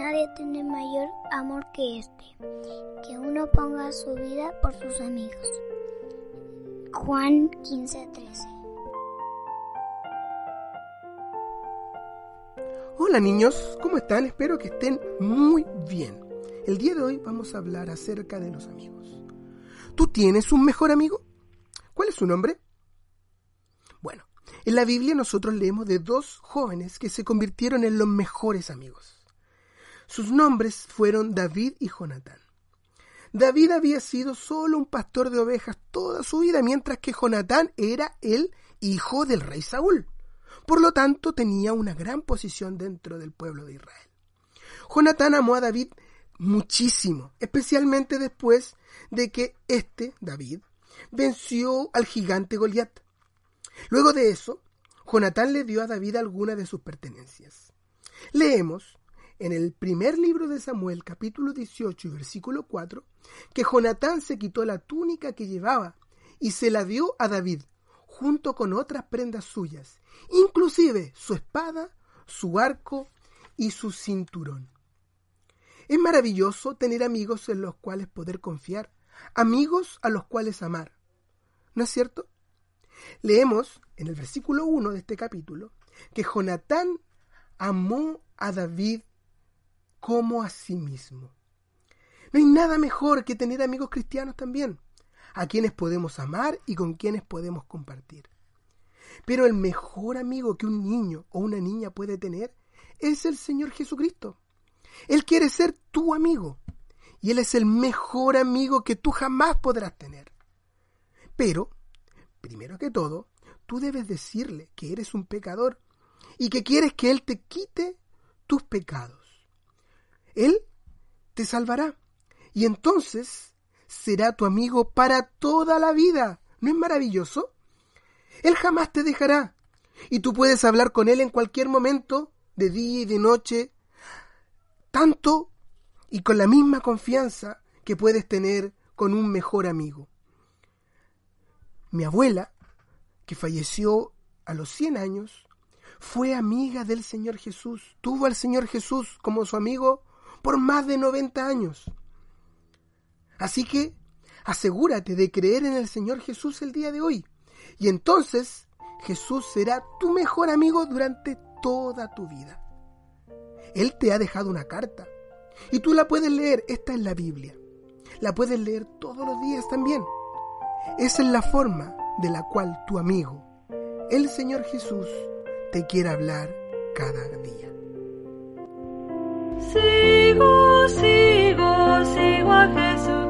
Nadie tiene mayor amor que este, que uno ponga su vida por sus amigos. Juan 15:13 Hola niños, ¿cómo están? Espero que estén muy bien. El día de hoy vamos a hablar acerca de los amigos. ¿Tú tienes un mejor amigo? ¿Cuál es su nombre? Bueno, en la Biblia nosotros leemos de dos jóvenes que se convirtieron en los mejores amigos. Sus nombres fueron David y Jonatán. David había sido solo un pastor de ovejas toda su vida, mientras que Jonatán era el hijo del rey Saúl. Por lo tanto, tenía una gran posición dentro del pueblo de Israel. Jonatán amó a David muchísimo, especialmente después de que este, David, venció al gigante Goliat. Luego de eso, Jonatán le dio a David algunas de sus pertenencias. Leemos en el primer libro de Samuel, capítulo 18 y versículo 4, que Jonatán se quitó la túnica que llevaba y se la dio a David, junto con otras prendas suyas, inclusive su espada, su arco y su cinturón. Es maravilloso tener amigos en los cuales poder confiar, amigos a los cuales amar. ¿No es cierto? Leemos en el versículo 1 de este capítulo que Jonatán amó a David como a sí mismo. No hay nada mejor que tener amigos cristianos también, a quienes podemos amar y con quienes podemos compartir. Pero el mejor amigo que un niño o una niña puede tener es el Señor Jesucristo. Él quiere ser tu amigo y Él es el mejor amigo que tú jamás podrás tener. Pero, primero que todo, tú debes decirle que eres un pecador y que quieres que Él te quite tus pecados. Él te salvará. Y entonces será tu amigo para toda la vida. ¿No es maravilloso? Él jamás te dejará. Y tú puedes hablar con Él en cualquier momento, de día y de noche, tanto y con la misma confianza que puedes tener con un mejor amigo. Mi abuela, que falleció a los 100 años, fue amiga del Señor Jesús, tuvo al Señor Jesús como su amigo por más de 90 años. Así que asegúrate de creer en el Señor Jesús el día de hoy. Y entonces Jesús será tu mejor amigo durante toda tu vida. Él te ha dejado una carta. Y tú la puedes leer. Esta es la Biblia. La puedes leer todos los días también. Esa es la forma de la cual tu amigo, el Señor Jesús, te quiere hablar cada día. Sigo, sigo, sigo a Jesucristo,